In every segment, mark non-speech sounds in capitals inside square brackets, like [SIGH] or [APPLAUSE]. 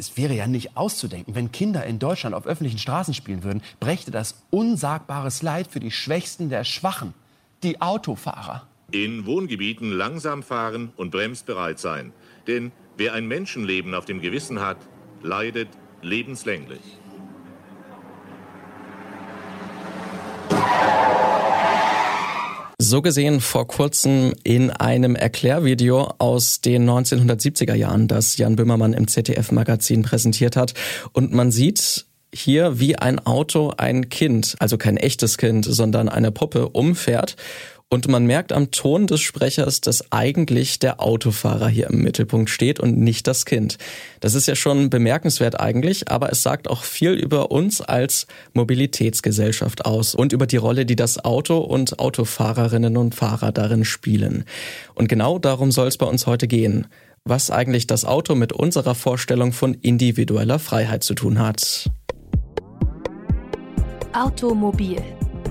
Es wäre ja nicht auszudenken, wenn Kinder in Deutschland auf öffentlichen Straßen spielen würden, brächte das unsagbares Leid für die Schwächsten der Schwachen, die Autofahrer. In Wohngebieten langsam fahren und bremsbereit sein. Denn wer ein Menschenleben auf dem Gewissen hat, leidet lebenslänglich. So gesehen vor kurzem in einem Erklärvideo aus den 1970er Jahren, das Jan Böhmermann im ZDF-Magazin präsentiert hat. Und man sieht hier, wie ein Auto ein Kind, also kein echtes Kind, sondern eine Puppe umfährt und man merkt am Ton des Sprechers, dass eigentlich der Autofahrer hier im Mittelpunkt steht und nicht das Kind. Das ist ja schon bemerkenswert eigentlich, aber es sagt auch viel über uns als Mobilitätsgesellschaft aus und über die Rolle, die das Auto und Autofahrerinnen und Fahrer darin spielen. Und genau darum soll es bei uns heute gehen. Was eigentlich das Auto mit unserer Vorstellung von individueller Freiheit zu tun hat. Automobil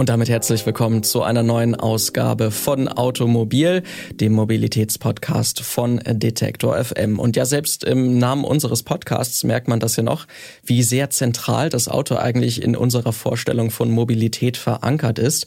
Und damit herzlich willkommen zu einer neuen Ausgabe von Automobil, dem Mobilitätspodcast von Detektor FM. Und ja, selbst im Namen unseres Podcasts merkt man das ja noch, wie sehr zentral das Auto eigentlich in unserer Vorstellung von Mobilität verankert ist.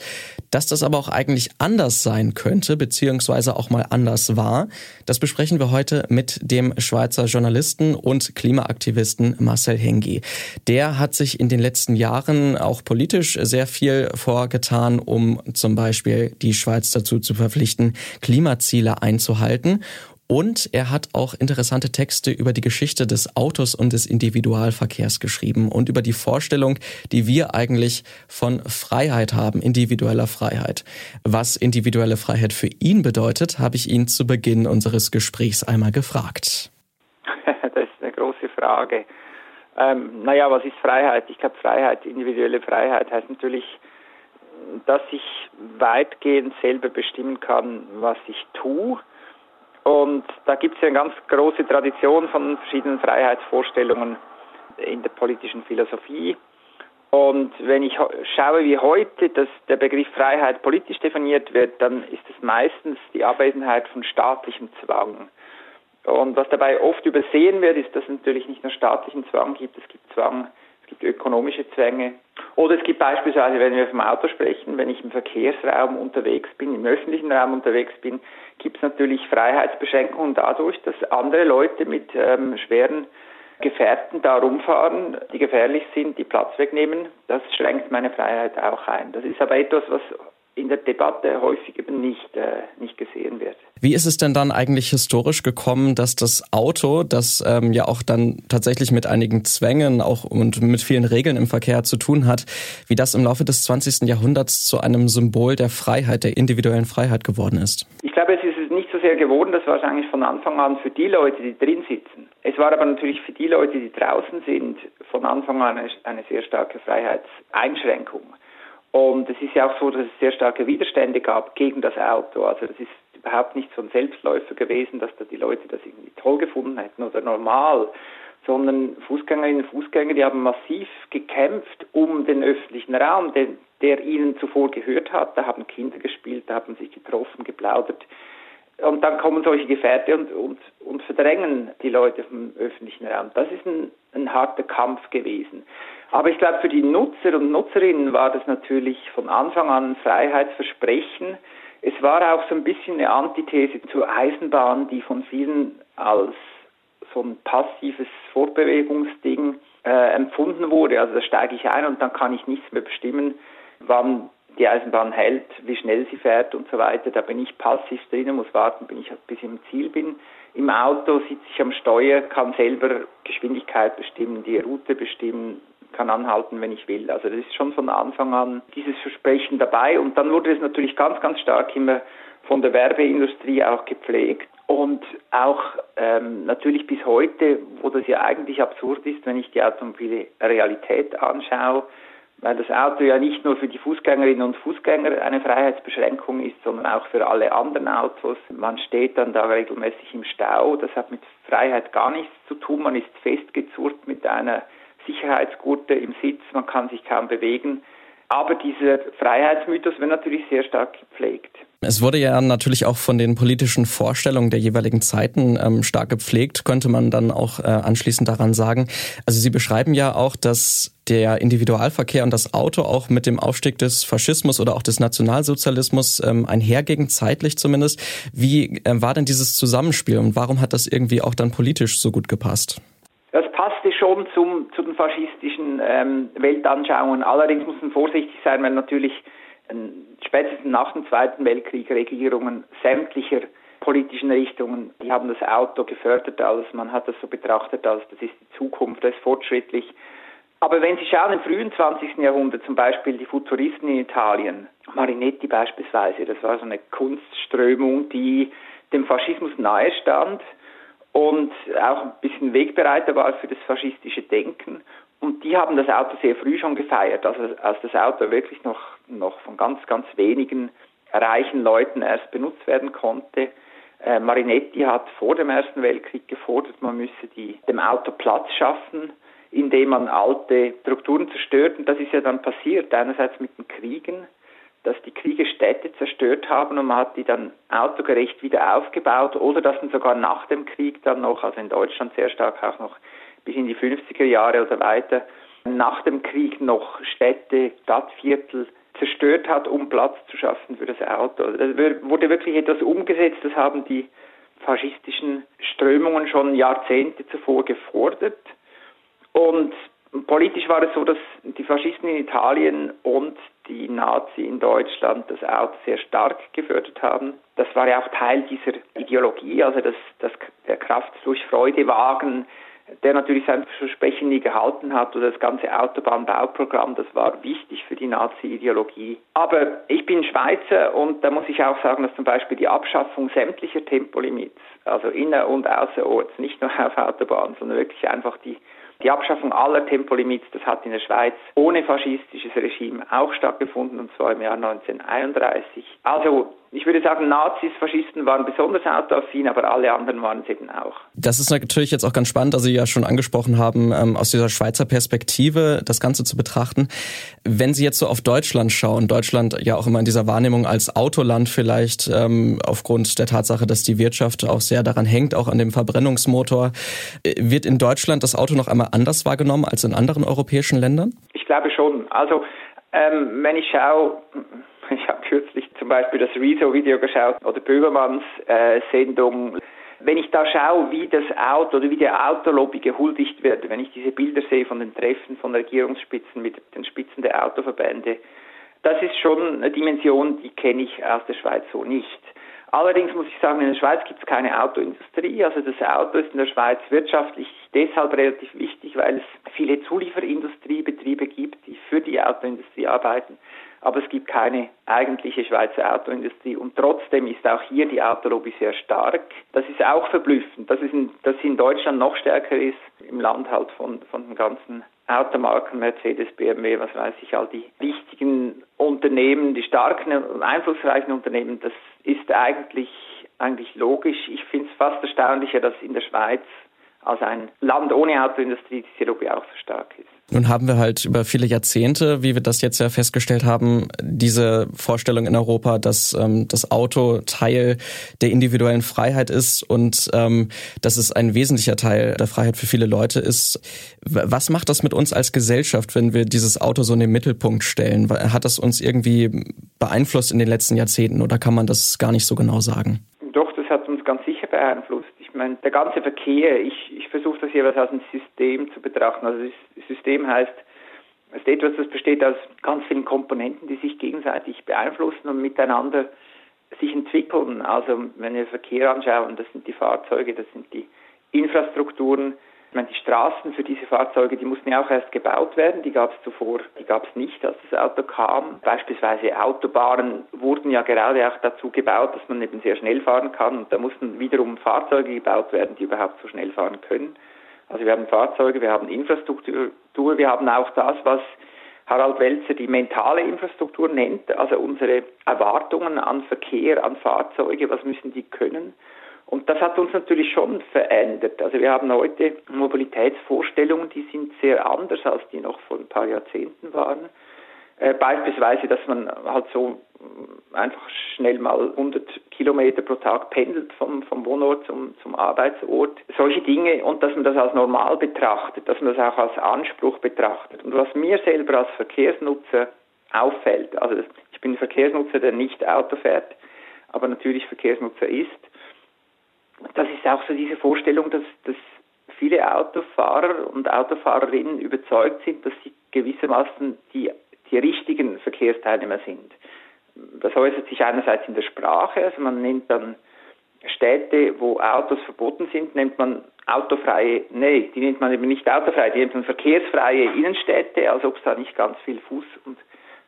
Dass das aber auch eigentlich anders sein könnte, beziehungsweise auch mal anders war, das besprechen wir heute mit dem Schweizer Journalisten und Klimaaktivisten Marcel Hengi. Der hat sich in den letzten Jahren auch politisch sehr viel vor getan, um zum Beispiel die Schweiz dazu zu verpflichten, Klimaziele einzuhalten. Und er hat auch interessante Texte über die Geschichte des Autos und des Individualverkehrs geschrieben und über die Vorstellung, die wir eigentlich von Freiheit haben, individueller Freiheit. Was individuelle Freiheit für ihn bedeutet, habe ich ihn zu Beginn unseres Gesprächs einmal gefragt. [LAUGHS] Das ist eine große Frage. Ähm, naja, was ist Freiheit? Ich glaube, Freiheit, individuelle Freiheit heißt natürlich, dass ich weitgehend selber bestimmen kann, was ich tue. Und da gibt es ja eine ganz große Tradition von verschiedenen Freiheitsvorstellungen in der politischen Philosophie. Und wenn ich schaue, wie heute das, der Begriff Freiheit politisch definiert wird, dann ist es meistens die Abwesenheit von staatlichem Zwang. Und was dabei oft übersehen wird, ist, dass es natürlich nicht nur staatlichen Zwang gibt, es gibt Zwang es gibt ökonomische Zwänge. Oder es gibt beispielsweise, wenn wir vom Auto sprechen, wenn ich im Verkehrsraum unterwegs bin, im öffentlichen Raum unterwegs bin, gibt es natürlich Freiheitsbeschränkungen dadurch, dass andere Leute mit ähm, schweren Gefährten da rumfahren, die gefährlich sind, die Platz wegnehmen. Das schränkt meine Freiheit auch ein. Das ist aber etwas, was in der Debatte häufig eben nicht, äh, nicht gesehen wird. Wie ist es denn dann eigentlich historisch gekommen, dass das Auto, das ähm, ja auch dann tatsächlich mit einigen Zwängen auch und mit vielen Regeln im Verkehr zu tun hat, wie das im Laufe des 20. Jahrhunderts zu einem Symbol der Freiheit, der individuellen Freiheit geworden ist? Ich glaube, es ist nicht so sehr geworden, das war wahrscheinlich von Anfang an für die Leute, die drin sitzen. Es war aber natürlich für die Leute, die draußen sind, von Anfang an eine, eine sehr starke Freiheitseinschränkung. Und es ist ja auch so, dass es sehr starke Widerstände gab gegen das Auto. Also das ist überhaupt nicht so ein Selbstläufer gewesen, dass da die Leute das irgendwie toll gefunden hätten oder normal, sondern Fußgängerinnen und Fußgänger, die haben massiv gekämpft um den öffentlichen Raum, den, der ihnen zuvor gehört hat. Da haben Kinder gespielt, da haben sich getroffen, geplaudert. Und dann kommen solche Gefährte und, und, und verdrängen die Leute vom öffentlichen Raum. Das ist ein, ein harter Kampf gewesen. Aber ich glaube, für die Nutzer und Nutzerinnen war das natürlich von Anfang an ein Freiheitsversprechen. Es war auch so ein bisschen eine Antithese zur Eisenbahn, die von vielen als so ein passives Fortbewegungsding äh, empfunden wurde. Also da steige ich ein und dann kann ich nichts mehr bestimmen, wann die Eisenbahn hält, wie schnell sie fährt und so weiter. Da bin ich passiv drinnen, muss warten, bis ich, bis ich im Ziel bin. Im Auto sitze ich am Steuer, kann selber Geschwindigkeit bestimmen, die Route bestimmen, kann anhalten, wenn ich will. Also das ist schon von Anfang an dieses Versprechen dabei und dann wurde es natürlich ganz, ganz stark immer von der Werbeindustrie auch gepflegt und auch ähm, natürlich bis heute, wo das ja eigentlich absurd ist, wenn ich die automobile Realität anschaue, weil das Auto ja nicht nur für die Fußgängerinnen und Fußgänger eine Freiheitsbeschränkung ist, sondern auch für alle anderen Autos. Man steht dann da regelmäßig im Stau, das hat mit Freiheit gar nichts zu tun, man ist festgezurrt mit einer Sicherheitsgurte im Sitz, man kann sich kaum bewegen. Aber dieser Freiheitsmythos wird natürlich sehr stark gepflegt. Es wurde ja natürlich auch von den politischen Vorstellungen der jeweiligen Zeiten ähm, stark gepflegt, könnte man dann auch äh, anschließend daran sagen. Also Sie beschreiben ja auch, dass der Individualverkehr und das Auto auch mit dem Aufstieg des Faschismus oder auch des Nationalsozialismus ähm, einherging, zeitlich zumindest. Wie äh, war denn dieses Zusammenspiel und warum hat das irgendwie auch dann politisch so gut gepasst? Schon zum, zu den faschistischen ähm, Weltanschauungen. Allerdings muss man vorsichtig sein, weil natürlich äh, spätestens nach dem Zweiten Weltkrieg Regierungen sämtlicher politischen Richtungen, die haben das Auto gefördert, als man hat das so betrachtet, als das ist die Zukunft, das ist fortschrittlich. Aber wenn Sie schauen, im frühen 20. Jahrhundert, zum Beispiel die Futuristen in Italien, Marinetti beispielsweise, das war so eine Kunstströmung, die dem Faschismus nahe stand und auch ein bisschen Wegbereiter war für das faschistische Denken. Und die haben das Auto sehr früh schon gefeiert, also als das Auto wirklich noch, noch von ganz, ganz wenigen reichen Leuten erst benutzt werden konnte. Äh, Marinetti hat vor dem Ersten Weltkrieg gefordert, man müsse die, dem Auto Platz schaffen, indem man alte Strukturen zerstört. Und das ist ja dann passiert, einerseits mit den Kriegen, dass die Kriege Städte zerstört haben und man hat die dann autogerecht wieder aufgebaut oder dass man sogar nach dem Krieg dann noch, also in Deutschland sehr stark auch noch bis in die 50er Jahre oder weiter, nach dem Krieg noch Städte, Stadtviertel zerstört hat, um Platz zu schaffen für das Auto. Also da wurde wirklich etwas umgesetzt, das haben die faschistischen Strömungen schon Jahrzehnte zuvor gefordert. Und politisch war es so, dass die Faschisten in Italien und die Nazi in Deutschland das Auto sehr stark gefördert haben. Das war ja auch Teil dieser Ideologie, also das, das, der Kraft durch Freude wagen, der natürlich sein Versprechen nie gehalten hat oder das ganze Autobahnbauprogramm, das war wichtig für die Nazi-Ideologie. Aber ich bin Schweizer und da muss ich auch sagen, dass zum Beispiel die Abschaffung sämtlicher Tempolimits, also inner- und außerorts, nicht nur auf Autobahnen, sondern wirklich einfach die die Abschaffung aller Tempolimits, das hat in der Schweiz ohne faschistisches Regime auch stattgefunden, und zwar im Jahr 1931. Also ich würde sagen, Nazis, Faschisten waren besonders autoaffin, aber alle anderen waren es eben auch. Das ist natürlich jetzt auch ganz spannend, dass Sie ja schon angesprochen haben, ähm, aus dieser Schweizer Perspektive das Ganze zu betrachten. Wenn Sie jetzt so auf Deutschland schauen, Deutschland ja auch immer in dieser Wahrnehmung als Autoland vielleicht ähm, aufgrund der Tatsache, dass die Wirtschaft auch sehr daran hängt, auch an dem Verbrennungsmotor, äh, wird in Deutschland das Auto noch einmal anders wahrgenommen als in anderen europäischen Ländern? Ich glaube schon. Also ähm, wenn ich schaue, [LAUGHS] ich habe kürzlich zum Beispiel das Rezo-Video geschaut oder Böhmermanns äh, Sendung. Wenn ich da schaue, wie das Auto oder wie der Autolobby gehuldigt wird, wenn ich diese Bilder sehe von den Treffen von Regierungsspitzen mit den Spitzen der Autoverbände, das ist schon eine Dimension, die kenne ich aus der Schweiz so nicht. Allerdings muss ich sagen, in der Schweiz gibt es keine Autoindustrie. Also das Auto ist in der Schweiz wirtschaftlich deshalb relativ wichtig, weil es viele Zulieferindustriebetriebe gibt, die für die Autoindustrie arbeiten aber es gibt keine eigentliche Schweizer Autoindustrie und trotzdem ist auch hier die Autolobby sehr stark. Das ist auch verblüffend, dass es in, dass in Deutschland noch stärker ist, im Land halt von, von den ganzen Automarken, Mercedes, BMW, was weiß ich, all die wichtigen Unternehmen, die starken und einflussreichen Unternehmen, das ist eigentlich, eigentlich logisch. Ich finde es fast erstaunlicher, dass in der Schweiz als ein Land ohne Autoindustrie diese Lobby auch so stark ist. Nun haben wir halt über viele Jahrzehnte, wie wir das jetzt ja festgestellt haben, diese Vorstellung in Europa, dass ähm, das Auto Teil der individuellen Freiheit ist und ähm, dass es ein wesentlicher Teil der Freiheit für viele Leute ist. Was macht das mit uns als Gesellschaft, wenn wir dieses Auto so in den Mittelpunkt stellen? Hat das uns irgendwie beeinflusst in den letzten Jahrzehnten oder kann man das gar nicht so genau sagen? Doch, das hat uns ganz sicher beeinflusst. Ich meine, der ganze Verkehr, ich versuche das jeweils als ein System zu betrachten. Also das System heißt, es ist etwas, das besteht aus ganz vielen Komponenten, die sich gegenseitig beeinflussen und miteinander sich entwickeln. Also wenn wir Verkehr anschauen, das sind die Fahrzeuge, das sind die Infrastrukturen, ich meine, die Straßen für diese Fahrzeuge, die mussten ja auch erst gebaut werden. Die gab es zuvor, die gab es nicht, als das Auto kam. Beispielsweise Autobahnen wurden ja gerade auch dazu gebaut, dass man eben sehr schnell fahren kann. Und da mussten wiederum Fahrzeuge gebaut werden, die überhaupt so schnell fahren können. Also wir haben Fahrzeuge, wir haben Infrastruktur, wir haben auch das, was Harald Welzer die mentale Infrastruktur nennt, also unsere Erwartungen an Verkehr, an Fahrzeuge, was müssen die können. Und das hat uns natürlich schon verändert. Also wir haben heute Mobilitätsvorstellungen, die sind sehr anders, als die noch vor ein paar Jahrzehnten waren. Äh, beispielsweise, dass man halt so einfach schnell mal 100 Kilometer pro Tag pendelt vom, vom Wohnort zum, zum Arbeitsort. Solche Dinge und dass man das als normal betrachtet, dass man das auch als Anspruch betrachtet. Und was mir selber als Verkehrsnutzer auffällt, also ich bin Verkehrsnutzer, der nicht Auto fährt, aber natürlich Verkehrsnutzer ist, das ist auch so diese Vorstellung, dass, dass viele Autofahrer und Autofahrerinnen überzeugt sind, dass sie gewissermaßen die, die richtigen Verkehrsteilnehmer sind. Das äußert sich einerseits in der Sprache, also man nennt dann Städte, wo Autos verboten sind, nennt man autofreie, nee, die nennt man eben nicht autofrei, die nennt man verkehrsfreie Innenstädte, als ob es da nicht ganz viel Fuß- und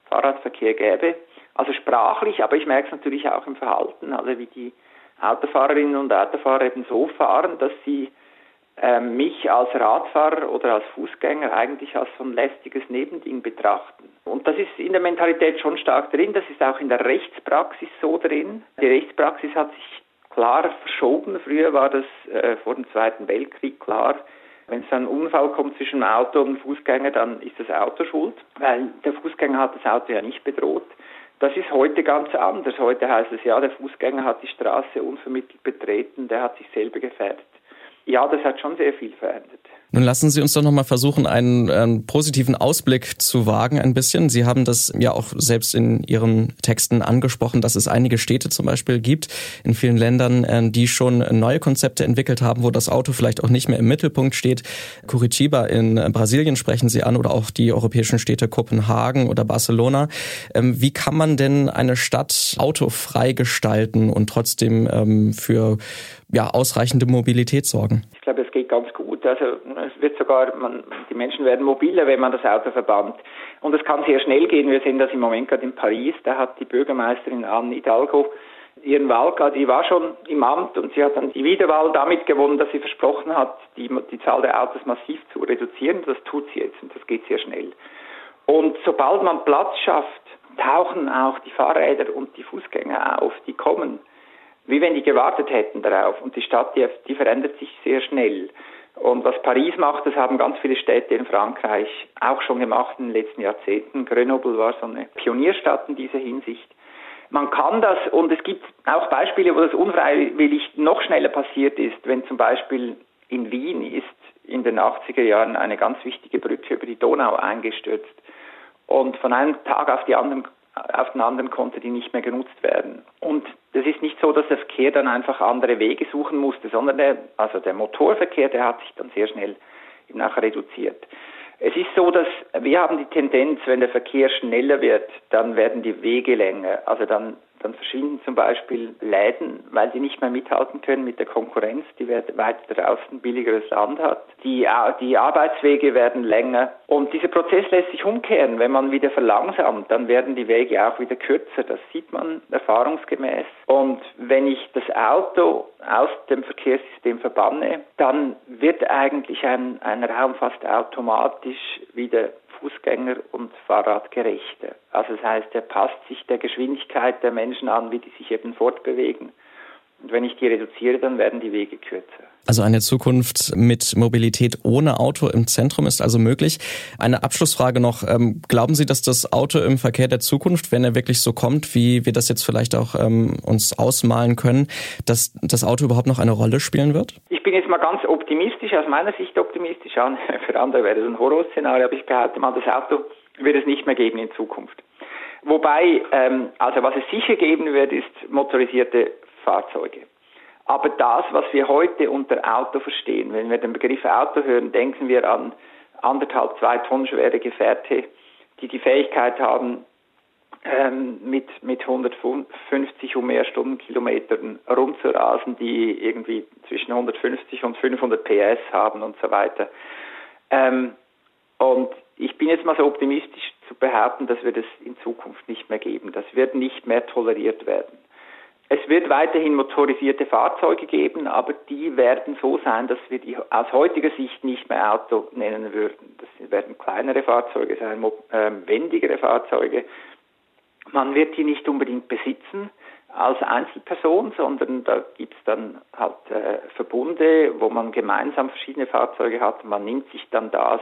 Fahrradverkehr gäbe. Also sprachlich, aber ich merke es natürlich auch im Verhalten, also wie die Autofahrerinnen und Autofahrer eben so fahren, dass sie äh, mich als Radfahrer oder als Fußgänger eigentlich als so ein lästiges Nebending betrachten. Und das ist in der Mentalität schon stark drin, das ist auch in der Rechtspraxis so drin. Die Rechtspraxis hat sich klar verschoben. Früher war das äh, vor dem Zweiten Weltkrieg klar, wenn es einen Unfall kommt zwischen Auto und Fußgänger, dann ist das Auto schuld, weil der Fußgänger hat das Auto ja nicht bedroht. Das ist heute ganz anders. Heute heißt es ja, der Fußgänger hat die Straße unvermittelt betreten, der hat sich selber gefährdet. Ja, das hat schon sehr viel verändert. Nun lassen Sie uns doch noch mal versuchen, einen, einen, positiven Ausblick zu wagen ein bisschen. Sie haben das ja auch selbst in Ihren Texten angesprochen, dass es einige Städte zum Beispiel gibt in vielen Ländern, äh, die schon neue Konzepte entwickelt haben, wo das Auto vielleicht auch nicht mehr im Mittelpunkt steht. Curitiba in Brasilien sprechen Sie an oder auch die europäischen Städte Kopenhagen oder Barcelona. Ähm, wie kann man denn eine Stadt autofrei gestalten und trotzdem ähm, für ja, ausreichende Mobilität sorgen? Ich glaube, es geht ganz gut. Also es wird sogar, man, die Menschen werden mobiler, wenn man das Auto verbannt. Und es kann sehr schnell gehen. Wir sehen das im Moment gerade in Paris. Da hat die Bürgermeisterin Anne Hidalgo ihren Wahlkampf, die war schon im Amt und sie hat dann die Wiederwahl damit gewonnen, dass sie versprochen hat, die, die Zahl der Autos massiv zu reduzieren. Das tut sie jetzt und das geht sehr schnell. Und sobald man Platz schafft, tauchen auch die Fahrräder und die Fußgänger auf, die kommen wie wenn die gewartet hätten darauf. Und die Stadt, die, die verändert sich sehr schnell. Und was Paris macht, das haben ganz viele Städte in Frankreich auch schon gemacht in den letzten Jahrzehnten. Grenoble war so eine Pionierstadt in dieser Hinsicht. Man kann das, und es gibt auch Beispiele, wo das unfreiwillig noch schneller passiert ist, wenn zum Beispiel in Wien ist in den 80er Jahren eine ganz wichtige Brücke über die Donau eingestürzt. Und von einem Tag auf, die anderen, auf den anderen konnte die nicht mehr genutzt werden. Und das ist nicht so, dass der Verkehr dann einfach andere Wege suchen musste, sondern der, also der Motorverkehr, der hat sich dann sehr schnell nachher reduziert. Es ist so, dass wir haben die Tendenz, wenn der Verkehr schneller wird, dann werden die Wege länger. Also dann dann verschwinden zum Beispiel Läden, weil sie nicht mehr mithalten können mit der Konkurrenz, die weiter draußen billigeres Land hat. Die, die Arbeitswege werden länger. Und dieser Prozess lässt sich umkehren. Wenn man wieder verlangsamt, dann werden die Wege auch wieder kürzer. Das sieht man erfahrungsgemäß. Und wenn ich das Auto aus dem Verkehrssystem verbanne, dann wird eigentlich ein, ein Raum fast automatisch wieder Fußgänger- und Fahrradgerechter. Also das heißt, er passt sich der Geschwindigkeit der Menschen an, wie die sich eben fortbewegen. Und wenn ich die reduziere, dann werden die Wege kürzer. Also eine Zukunft mit Mobilität ohne Auto im Zentrum ist also möglich. Eine Abschlussfrage noch. Ähm, glauben Sie, dass das Auto im Verkehr der Zukunft, wenn er wirklich so kommt, wie wir das jetzt vielleicht auch ähm, uns ausmalen können, dass das Auto überhaupt noch eine Rolle spielen wird? Ich bin jetzt mal ganz optimistisch, aus meiner Sicht optimistisch. [LAUGHS] Für andere wäre das ein Horrorszenario, aber ich behaupte mal, das Auto wird es nicht mehr geben in Zukunft. Wobei, ähm, also was es sicher geben wird, ist motorisierte Fahrzeuge. Aber das, was wir heute unter Auto verstehen, wenn wir den Begriff Auto hören, denken wir an anderthalb, zwei Tonnen schwere Gefährte, die die Fähigkeit haben, ähm, mit, mit 150 und mehr Stundenkilometern rumzurasen, die irgendwie zwischen 150 und 500 PS haben und so weiter. Ähm, und ich bin jetzt mal so optimistisch zu behaupten, dass wir das in Zukunft nicht mehr geben. Das wird nicht mehr toleriert werden. Es wird weiterhin motorisierte Fahrzeuge geben, aber die werden so sein, dass wir die aus heutiger Sicht nicht mehr Auto nennen würden. Das werden kleinere Fahrzeuge sein, äh, wendigere Fahrzeuge. Man wird die nicht unbedingt besitzen, als Einzelperson, sondern da gibt es dann halt äh, Verbunde, wo man gemeinsam verschiedene Fahrzeuge hat. Man nimmt sich dann das,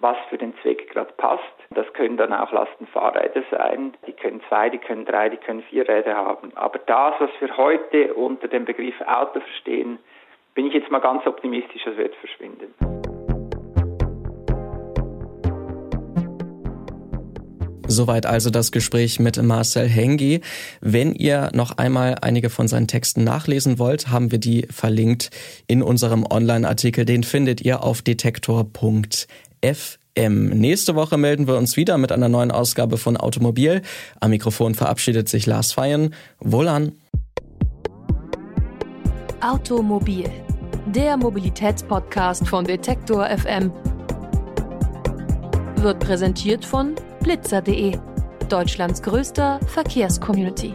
was für den Zweck gerade passt. Das können dann auch Lastenfahrräder sein. Die können zwei, die können drei, die können vier Räder haben. Aber das, was wir heute unter dem Begriff Auto verstehen, bin ich jetzt mal ganz optimistisch, das wird verschwinden. Soweit also das Gespräch mit Marcel Hengi. Wenn ihr noch einmal einige von seinen Texten nachlesen wollt, haben wir die verlinkt in unserem Online-Artikel. Den findet ihr auf detektor.fm. Nächste Woche melden wir uns wieder mit einer neuen Ausgabe von Automobil. Am Mikrofon verabschiedet sich Lars Feyen. Wohlan! Automobil, der Mobilitätspodcast von Detektor FM, wird präsentiert von blitzer.de, Deutschlands größter Verkehrscommunity.